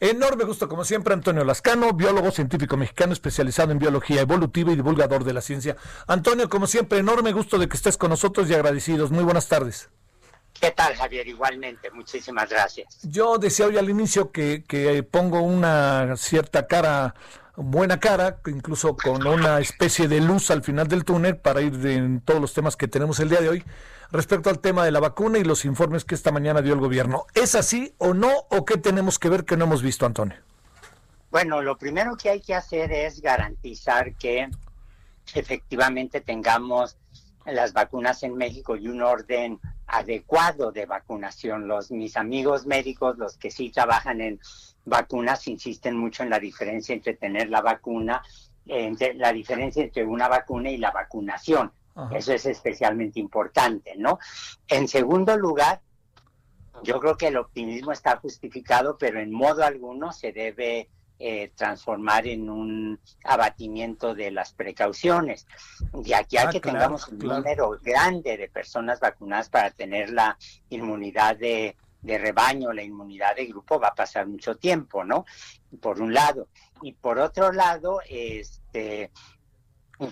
Enorme gusto, como siempre, Antonio Lascano, biólogo científico mexicano especializado en biología evolutiva y divulgador de la ciencia. Antonio, como siempre, enorme gusto de que estés con nosotros y agradecidos. Muy buenas tardes. ¿Qué tal, Javier? Igualmente, muchísimas gracias. Yo decía hoy al inicio que, que pongo una cierta cara, buena cara, incluso con una especie de luz al final del túnel para ir en todos los temas que tenemos el día de hoy respecto al tema de la vacuna y los informes que esta mañana dio el gobierno. ¿Es así o no? ¿O qué tenemos que ver que no hemos visto, Antonio? Bueno, lo primero que hay que hacer es garantizar que efectivamente tengamos las vacunas en México y un orden adecuado de vacunación. Los mis amigos médicos, los que sí trabajan en vacunas, insisten mucho en la diferencia entre tener la vacuna, entre la diferencia entre una vacuna y la vacunación. Eso es especialmente importante, ¿no? En segundo lugar, yo creo que el optimismo está justificado, pero en modo alguno se debe eh, transformar en un abatimiento de las precauciones. De aquí a que tengamos un número grande de personas vacunadas para tener la inmunidad de, de rebaño, la inmunidad de grupo, va a pasar mucho tiempo, ¿no? Por un lado. Y por otro lado, este,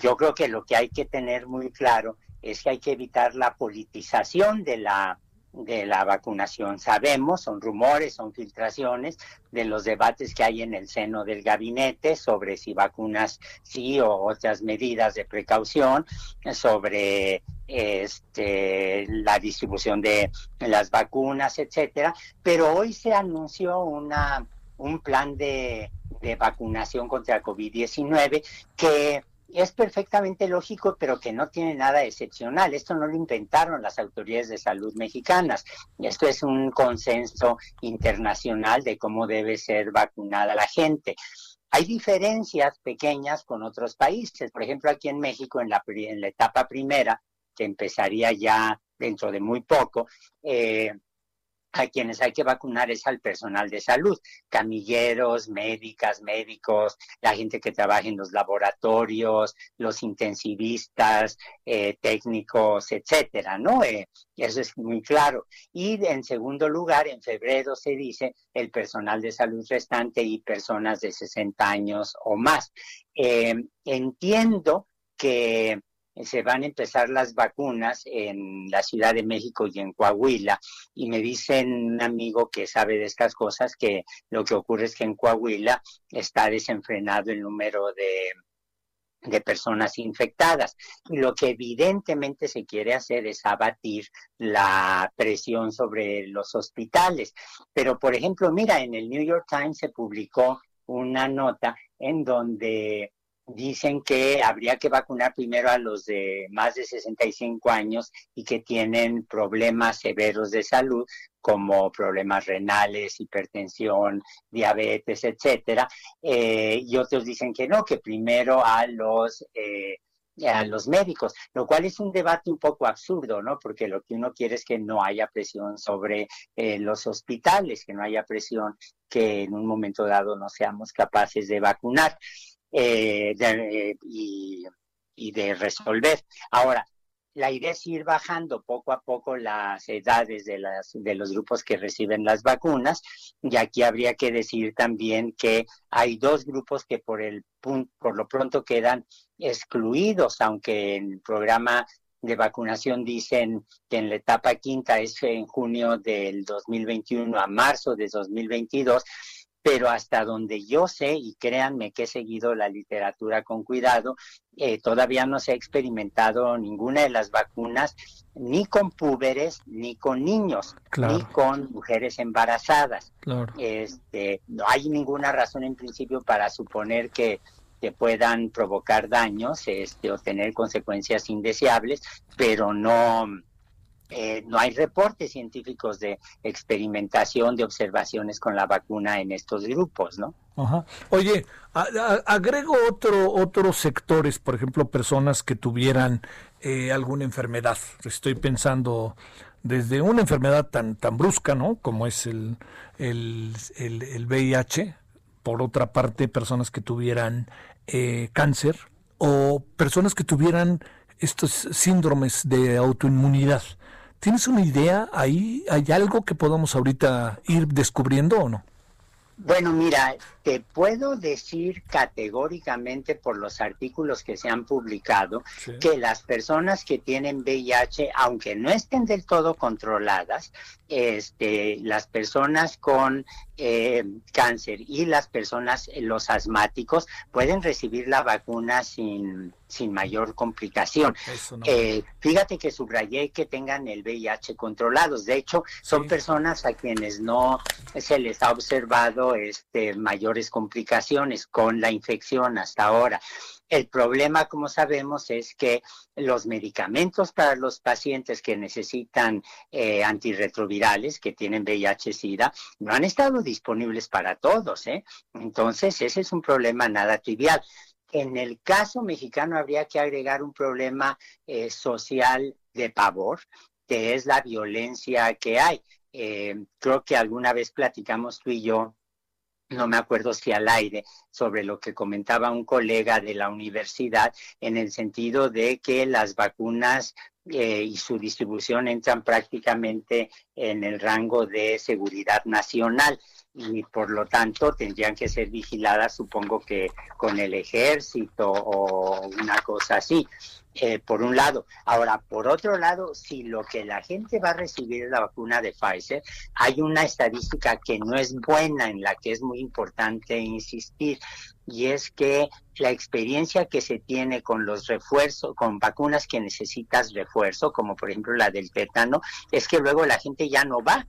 yo creo que lo que hay que tener muy claro es que hay que evitar la politización de la de la vacunación. Sabemos, son rumores, son filtraciones de los debates que hay en el seno del gabinete sobre si vacunas sí o otras medidas de precaución, sobre este, la distribución de las vacunas, etcétera. Pero hoy se anunció una, un plan de, de vacunación contra COVID-19 que es perfectamente lógico, pero que no tiene nada excepcional. Esto no lo inventaron las autoridades de salud mexicanas. Esto es un consenso internacional de cómo debe ser vacunada la gente. Hay diferencias pequeñas con otros países. Por ejemplo, aquí en México, en la, en la etapa primera, que empezaría ya dentro de muy poco, eh, a quienes hay que vacunar es al personal de salud, camilleros, médicas, médicos, la gente que trabaja en los laboratorios, los intensivistas, eh, técnicos, etcétera, ¿no? Eh, eso es muy claro. Y en segundo lugar, en febrero se dice el personal de salud restante y personas de 60 años o más. Eh, entiendo que se van a empezar las vacunas en la Ciudad de México y en Coahuila. Y me dicen un amigo que sabe de estas cosas que lo que ocurre es que en Coahuila está desenfrenado el número de de personas infectadas. Y lo que evidentemente se quiere hacer es abatir la presión sobre los hospitales. Pero, por ejemplo, mira, en el New York Times se publicó una nota en donde dicen que habría que vacunar primero a los de más de 65 años y que tienen problemas severos de salud como problemas renales, hipertensión, diabetes, etcétera, eh, y otros dicen que no, que primero a los eh, a los médicos, lo cual es un debate un poco absurdo, ¿no? Porque lo que uno quiere es que no haya presión sobre eh, los hospitales, que no haya presión que en un momento dado no seamos capaces de vacunar eh, de, y, y, de resolver. Ahora, la idea es ir bajando poco a poco las edades de, las, de los grupos que reciben las vacunas y aquí habría que decir también que hay dos grupos que por, el, por lo pronto quedan excluidos, aunque el programa de vacunación dicen que en la etapa quinta es en junio del 2021 a marzo de 2022 pero hasta donde yo sé, y créanme que he seguido la literatura con cuidado, eh, todavía no se ha experimentado ninguna de las vacunas ni con púberes, ni con niños, ni con mujeres embarazadas. Este, no hay ninguna razón en principio para suponer que, que puedan provocar daños este, o tener consecuencias indeseables, pero no, eh, no hay reportes científicos de experimentación, de observaciones con la vacuna en estos grupos, ¿no? Ajá. Oye, agrego otro, otros sectores, por ejemplo, personas que tuvieran eh, alguna enfermedad. Estoy pensando desde una enfermedad tan, tan brusca, ¿no? Como es el, el, el, VIH, por otra parte, personas que tuvieran eh, cáncer o personas que tuvieran estos síndromes de autoinmunidad. ¿Tienes una idea ahí? ¿Hay algo que podamos ahorita ir descubriendo o no? Bueno, mira, te puedo decir categóricamente por los artículos que se han publicado que las personas que tienen VIH, aunque no estén del todo controladas, este, las personas con eh, cáncer y las personas, eh, los asmáticos, pueden recibir la vacuna sin, sin mayor complicación. Eh, fíjate que subrayé que tengan el VIH controlados. De hecho, son personas a quienes no se les ha observado este complicaciones con la infección hasta ahora. El problema, como sabemos, es que los medicamentos para los pacientes que necesitan eh, antirretrovirales, que tienen VIH-Sida, no han estado disponibles para todos. ¿eh? Entonces, ese es un problema nada trivial. En el caso mexicano habría que agregar un problema eh, social de pavor, que es la violencia que hay. Creo que alguna vez platicamos tú y yo no me acuerdo si al aire, sobre lo que comentaba un colega de la universidad, en el sentido de que las vacunas eh, y su distribución entran prácticamente en el rango de seguridad nacional y por lo tanto tendrían que ser vigiladas, supongo que con el ejército o una cosa así. Eh, por un lado. Ahora, por otro lado, si lo que la gente va a recibir es la vacuna de Pfizer, hay una estadística que no es buena, en la que es muy importante insistir, y es que la experiencia que se tiene con los refuerzos, con vacunas que necesitas refuerzo, como por ejemplo la del tétano, es que luego la gente ya no va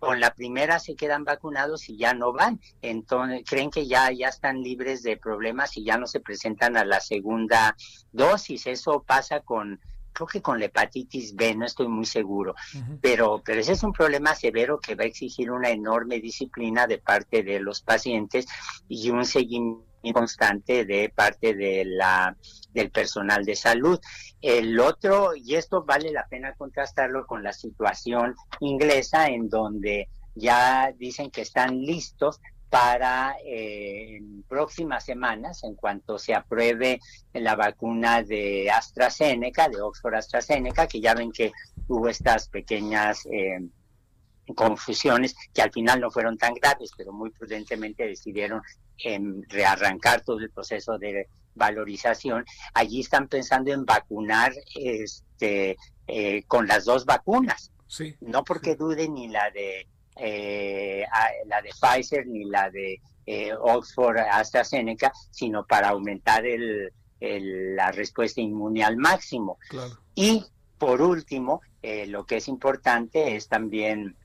con la primera se quedan vacunados y ya no van. Entonces, creen que ya, ya están libres de problemas y ya no se presentan a la segunda dosis. Eso pasa con, creo que con la hepatitis B, no estoy muy seguro. pero, pero ese es un problema severo que va a exigir una enorme disciplina de parte de los pacientes y un seguimiento constante de parte de la del personal de salud. El otro, y esto vale la pena contrastarlo con la situación inglesa, en donde ya dicen que están listos para eh, en próximas semanas, en cuanto se apruebe la vacuna de AstraZeneca, de Oxford AstraZeneca, que ya ven que hubo estas pequeñas eh, confusiones que al final no fueron tan graves, pero muy prudentemente decidieron em, rearrancar todo el proceso de valorización, allí están pensando en vacunar este, eh, con las dos vacunas. Sí, no porque dude ni la de eh, la de Pfizer ni la de eh, Oxford AstraZeneca, sino para aumentar el, la respuesta inmune al máximo. Y por último, lo que es importante es también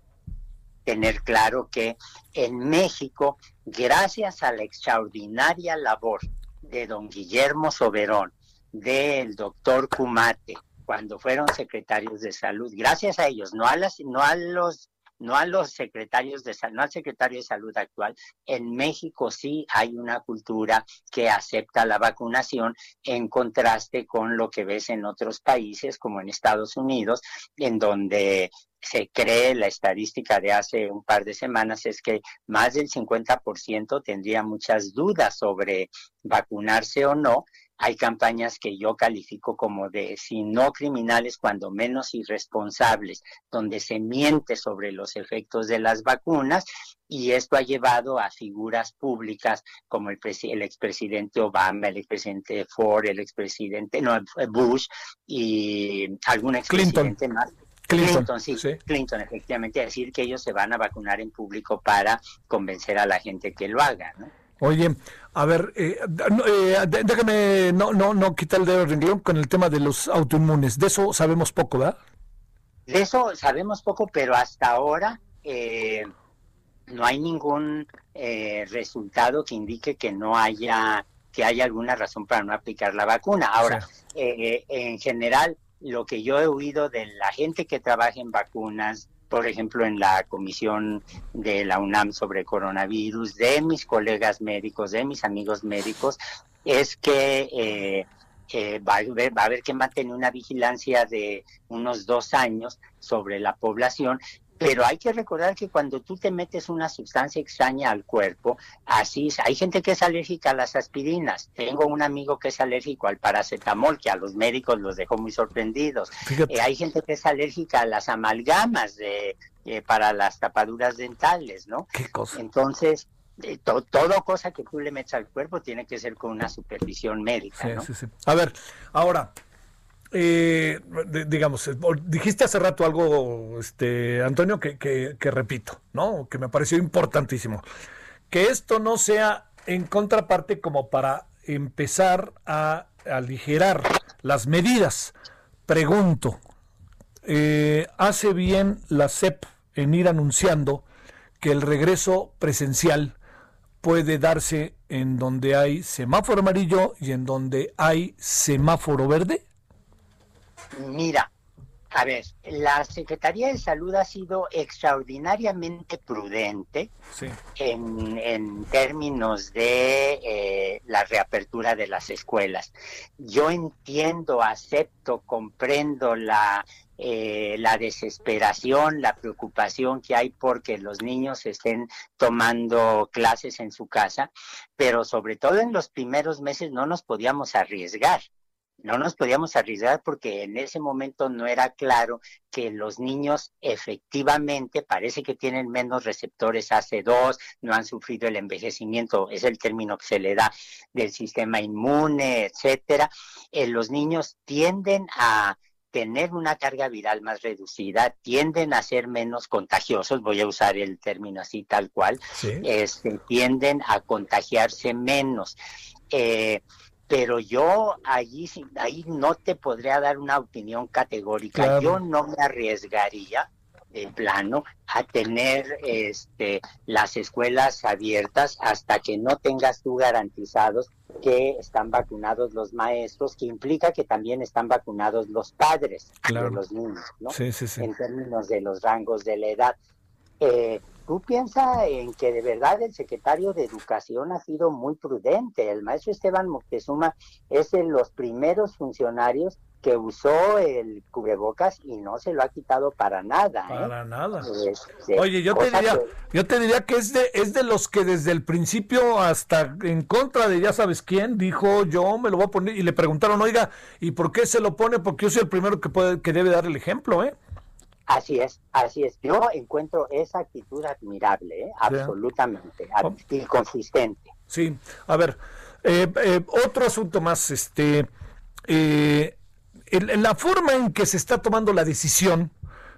tener claro que en México, gracias a la extraordinaria labor de don Guillermo Soberón, del doctor Cumate, cuando fueron secretarios de salud, gracias a ellos, no a las, no a los no a los secretarios de salud, no al secretario de salud actual. En México sí hay una cultura que acepta la vacunación en contraste con lo que ves en otros países, como en Estados Unidos, en donde se cree, la estadística de hace un par de semanas es que más del 50% tendría muchas dudas sobre vacunarse o no. Hay campañas que yo califico como de, si no criminales, cuando menos irresponsables, donde se miente sobre los efectos de las vacunas y esto ha llevado a figuras públicas como el, el expresidente Obama, el expresidente Ford, el expresidente no, Bush y algún expresidente más. Clinton, sí, Clinton, efectivamente, decir que ellos se van a vacunar en público para convencer a la gente que lo haga, ¿no? Oye, a ver, eh, eh, déjame no, no, no quitar el dedo del renglón con el tema de los autoinmunes. De eso sabemos poco, ¿verdad? De eso sabemos poco, pero hasta ahora eh, no hay ningún resultado que indique que no haya que haya alguna razón para no aplicar la vacuna. Ahora, en general, lo que yo he oído de la gente que trabaja en vacunas, por ejemplo, en la comisión de la UNAM sobre coronavirus, de mis colegas médicos, de mis amigos médicos, es que eh, eh, va, a haber, va a haber que mantener una vigilancia de unos dos años sobre la población pero hay que recordar que cuando tú te metes una sustancia extraña al cuerpo, así hay gente que es alérgica a las aspirinas. Tengo un amigo que es alérgico al paracetamol, que a los médicos los dejó muy sorprendidos. Eh, hay gente que es alérgica a las amalgamas de, eh, para las tapaduras dentales, ¿no? ¿Qué cosa? Entonces, eh, todo cosa que tú le metas al cuerpo tiene que ser con una supervisión médica. ¿no? Sí, sí. A ver, ahora, eh, digamos, eh, dijiste hace rato algo, este, Antonio, que, que, repito, ¿no? Que me pareció importantísimo. Que esto no sea en contraparte como para empezar a aligerar las medidas. Pregunto, eh, ¿hace bien la CEP en ir anunciando que el regreso presencial puede darse en donde hay semáforo amarillo y en donde hay semáforo verde? Mira, a ver, la Secretaría de Salud ha sido extraordinariamente prudente en, términos de eh, la reapertura de las escuelas. Yo entiendo, acepto, comprendo la, eh, la desesperación, la preocupación que hay porque los niños estén tomando clases en su casa, pero sobre todo en los primeros meses no nos podíamos arriesgar no nos podíamos arriesgar porque en ese momento no era claro que los niños efectivamente parece que tienen menos receptores AC2, no han sufrido el envejecimiento, es el término que se le da del sistema inmune, etcétera. Eh, los niños tienden a tener una carga viral más reducida, tienden a ser menos contagiosos, voy a usar el término así tal cual, este, tienden a contagiarse menos. Eh, pero yo allí ahí no te podría dar una opinión categórica. Yo no me arriesgaría de plano a tener este las escuelas abiertas hasta que no tengas tú garantizados que están vacunados los maestros, que implica que también están vacunados los padres de los niños, ¿no? Sí, sí, sí. En términos de los rangos de la edad. Eh, tú piensas en que de verdad el secretario de Educación ha sido muy prudente. El maestro Esteban Moctezuma es de los primeros funcionarios que usó el cubrebocas y no se lo ha quitado para nada. ¿eh? Para nada. Este, Oye, yo te diría, que... yo te diría que es de, es de los que desde el principio hasta en contra de ya sabes quién dijo yo me lo voy a poner y le preguntaron, oiga, ¿y por qué se lo pone? Porque yo soy el primero que puede, que debe dar el ejemplo, ¿eh? Así es, así es. Yo encuentro esa actitud admirable, ¿eh? absolutamente, oh. y consistente. Sí, a ver, eh, eh, otro asunto más, este, en, la forma en que se está tomando la decisión,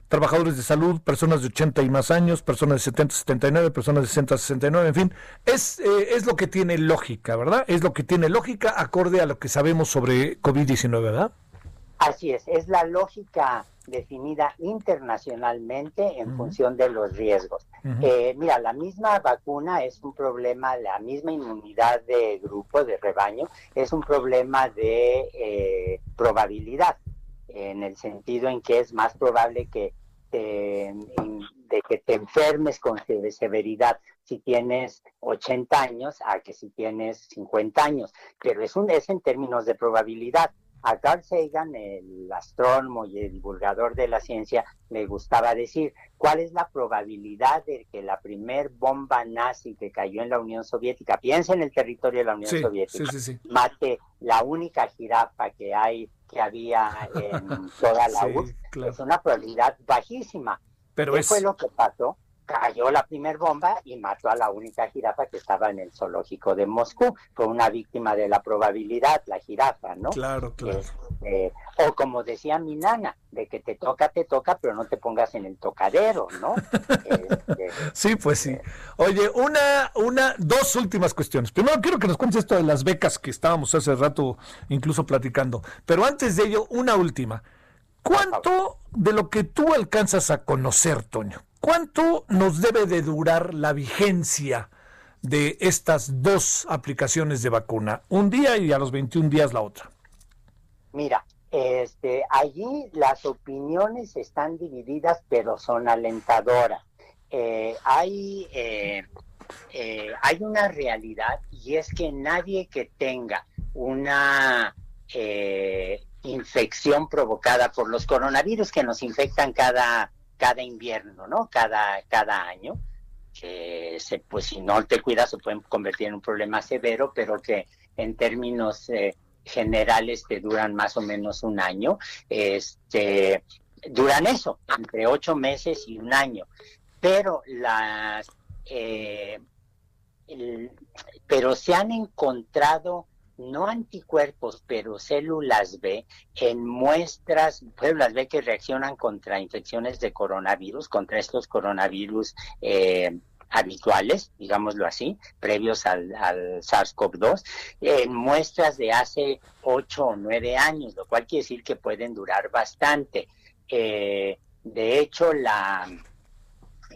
trabajadores de salud, personas de 80 y más años, personas de 70, 79, personas de 60, 69, en fin, es, es lo que tiene lógica, ¿verdad? Es lo que tiene lógica acorde a lo que sabemos sobre COVID-19, ¿verdad? Así es, es la lógica definida internacionalmente en función de los riesgos. Eh, mira, la misma vacuna es un problema, la misma inmunidad de grupo, de rebaño, es un problema de eh, probabilidad, en el sentido en que es más probable que te, de que te enfermes con severidad si tienes 80 años a que si tienes 50 años, pero es, un, es en términos de probabilidad. A Carl Sagan, el astrónomo y el divulgador de la ciencia, le gustaba decir, ¿cuál es la probabilidad de que la primer bomba nazi que cayó en la Unión Soviética, piensa en el territorio de la Unión Soviética, mate la única jirafa que hay, que había en toda la URSS? Es una probabilidad bajísima. Pero ¿Qué fue lo que pasó? Cayó la primer bomba y mató a la única jirafa que estaba en el zoológico de Moscú. Fue una víctima de la probabilidad, la jirafa, ¿no? Claro, claro. Este, o como decía mi nana, de que te toca, te toca, pero no te pongas en el tocadero, ¿no? Este, sí, pues sí. Oye, una, una, dos últimas cuestiones. Primero quiero que nos cuentes esto de las becas que estábamos hace rato incluso platicando. Pero antes de ello, una última. ¿Cuánto de lo que tú alcanzas a conocer, Toño, ¿Cuánto nos debe de durar la vigencia de estas dos aplicaciones de vacuna? Un día y a los 21 días la otra. Mira, Este, allí las opiniones están divididas, pero son alentadoras. Eh, hay, eh, eh, hay una realidad y es que nadie que tenga una infección provocada por los coronavirus que nos infectan cada, cada invierno, ¿no? Cada, cada año, que se, pues si no te cuidas se pueden convertir en un problema severo, pero que en términos generales te duran más o menos un año, este, duran eso, entre ocho meses y un año. Pero las, eh, pero se han encontrado no anticuerpos, pero células B en muestras, células B que reaccionan contra infecciones de coronavirus, contra estos coronavirus eh, habituales, digámoslo así, previos al, SARS-CoV-2, en muestras de hace ocho o nueve años, lo cual quiere decir que pueden durar bastante. Eh, de hecho, la,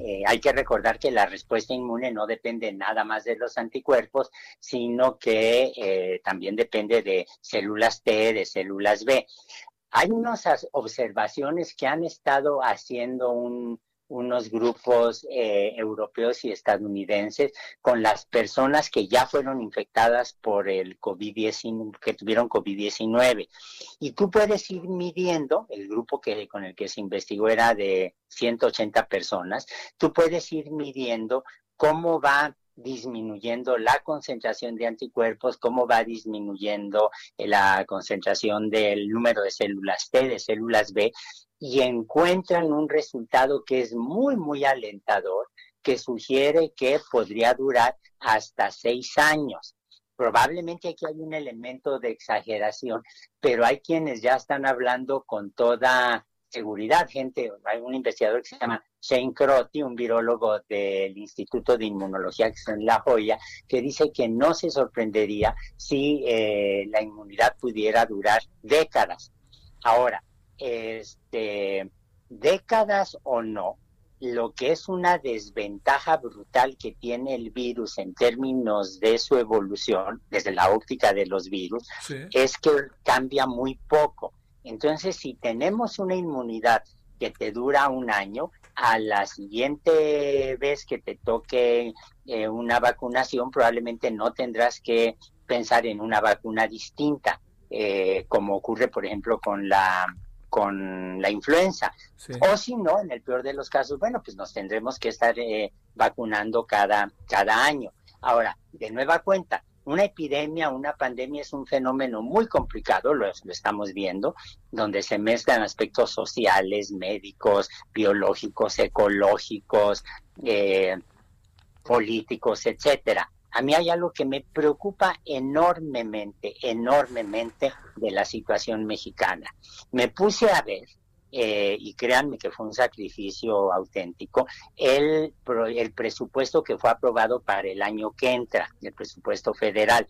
eh, hay que recordar que la respuesta inmune no depende nada más de los anticuerpos, sino que eh, también depende de células T, de células B. Hay unas observaciones que han estado haciendo un, unos grupos eh, europeos y estadounidenses con las personas que ya fueron infectadas por el COVID-19, que tuvieron COVID-19. Y tú puedes ir midiendo, el grupo que, con el que se investigó era de 180 personas, tú puedes ir midiendo cómo va disminuyendo la concentración de anticuerpos, cómo va disminuyendo la concentración del número de células T, de células B, y encuentran un resultado que es muy, muy alentador, que sugiere que podría durar hasta seis años. Probablemente aquí hay un elemento de exageración, pero hay quienes ya están hablando con toda seguridad. Gente, hay un investigador que se llama Shane Crotty, un virólogo del Instituto de Inmunología que está en La Joya, que dice que no se sorprendería si eh, la inmunidad pudiera durar décadas. Ahora, este, décadas o no, lo que es una desventaja brutal que tiene el virus en términos de su evolución, desde la óptica de los virus, es que cambia muy poco. Entonces, si tenemos una inmunidad que te dura un año, a la siguiente vez que te toque eh, una vacunación, probablemente no tendrás que pensar en una vacuna distinta, eh, como ocurre, por ejemplo, con la con la influenza. O si no, en el peor de los casos, bueno, pues nos tendremos que estar eh, vacunando cada, cada año. Ahora, de nueva cuenta, una epidemia, una pandemia es un fenómeno muy complicado, lo, estamos viendo, donde se mezclan aspectos sociales, médicos, biológicos, ecológicos, eh, políticos, etcétera. A mí hay algo que me preocupa enormemente, enormemente de la situación mexicana. Me puse a ver, eh, y créanme que fue un sacrificio auténtico, el, el presupuesto que fue aprobado para el año que entra, el presupuesto federal.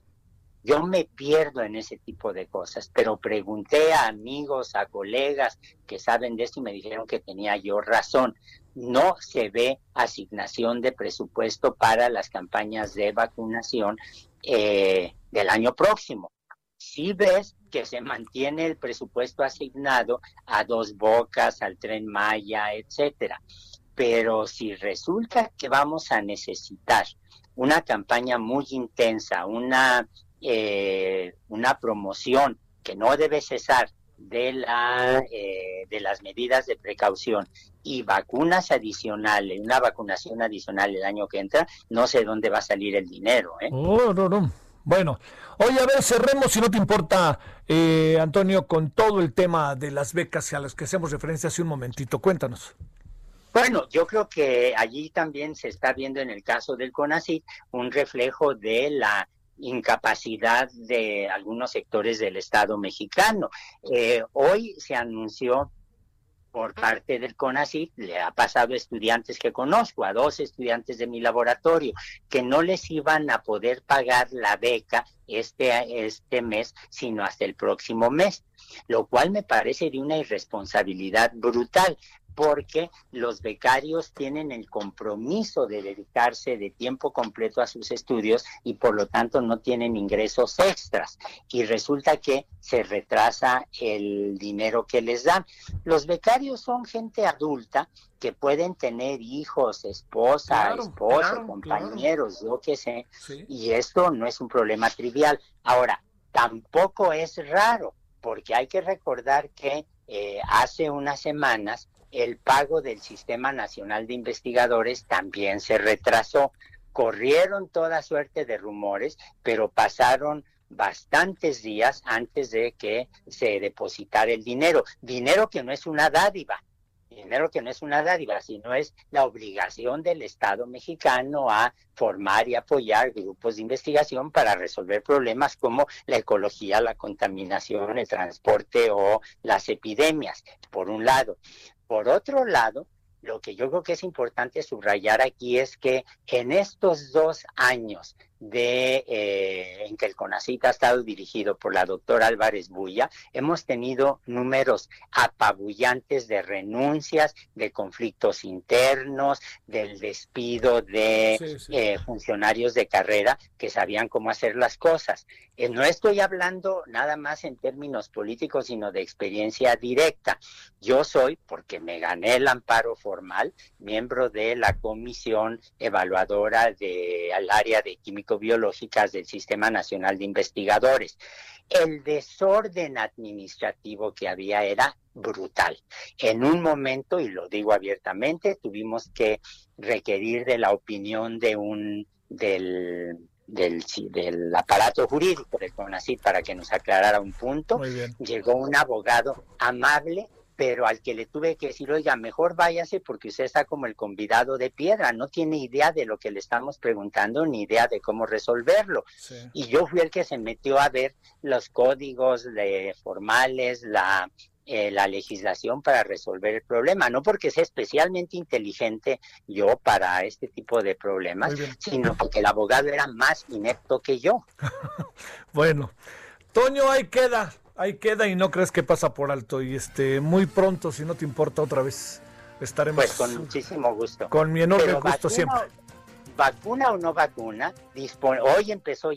Yo me pierdo en ese tipo de cosas, pero pregunté a amigos, a colegas que saben de esto y me dijeron que tenía yo razón no se ve asignación de presupuesto para las campañas de vacunación eh, del año próximo. Si ves que se mantiene el presupuesto asignado a dos bocas, al tren Maya, etcétera. Pero si resulta que vamos a necesitar una campaña muy intensa, una, eh, una promoción que no debe cesar de, la, eh, de las medidas de precaución y vacunas adicionales, una vacunación adicional el año que entra, no sé dónde va a salir el dinero. ¿eh? Oh, no, no. Bueno, oye, a ver, cerremos, si no te importa, eh, Antonio, con todo el tema de las becas a las que hacemos referencia hace un momentito. Cuéntanos. Bueno, yo creo que allí también se está viendo en el caso del CONACYT un reflejo de la incapacidad de algunos sectores del Estado mexicano. Eh, hoy se anunció por parte del CONACYT, le ha pasado a estudiantes que conozco, a dos estudiantes de mi laboratorio, que no les iban a poder pagar la beca este, este mes, sino hasta el próximo mes, lo cual me parece de una irresponsabilidad brutal, porque los becarios tienen el compromiso de dedicarse de tiempo completo a sus estudios y por lo tanto no tienen ingresos extras y resulta que se retrasa el dinero que les dan. Los becarios son gente adulta que pueden tener hijos, esposa, esposo, compañeros, yo qué sé, y esto no es un problema trivial. Ahora, tampoco es raro, porque hay que recordar que eh, hace unas semanas el pago del Sistema Nacional de Investigadores también se retrasó. Corrieron toda suerte de rumores, pero pasaron bastantes días antes de que se depositara el dinero. Dinero que no es una dádiva, dinero que no es una dádiva, sino es la obligación del Estado mexicano a formar y apoyar grupos de investigación para resolver problemas como la ecología, la contaminación, el transporte o las epidemias, por un lado. Por otro lado, lo que yo creo que es importante subrayar aquí es que en estos dos años de eh, en que el CONACIT ha estado dirigido por la doctora Álvarez Bulla, hemos tenido números apabullantes de renuncias, de conflictos internos, del despido de eh, funcionarios de carrera que sabían cómo hacer las cosas. Eh, no estoy hablando nada más en términos políticos, sino de experiencia directa. Yo soy, porque me gané el amparo formal, miembro de la comisión evaluadora del área de química biológicas del Sistema Nacional de Investigadores. El desorden administrativo que había era brutal. En un momento, y lo digo abiertamente, tuvimos que requerir de la opinión de un del del, del aparato jurídico del CONACYT para que nos aclarara un punto. Llegó un abogado amable, pero al que le tuve que decir, oiga, mejor váyase porque usted está como el convidado de piedra, no tiene idea de lo que le estamos preguntando ni idea de cómo resolverlo. Y yo fui el que se metió a ver los códigos de formales, la eh, la legislación para resolver el problema, no porque sea especialmente inteligente yo para este tipo de problemas, sino porque el abogado era más inepto que yo. bueno, Toño, ahí queda ahí queda y no crees que pasa por alto. Y este, muy pronto, si no te importa otra vez, estaremos. Pues con muchísimo gusto. Con mi enorme gusto siempre. Vacuna o no vacuna, hoy empezó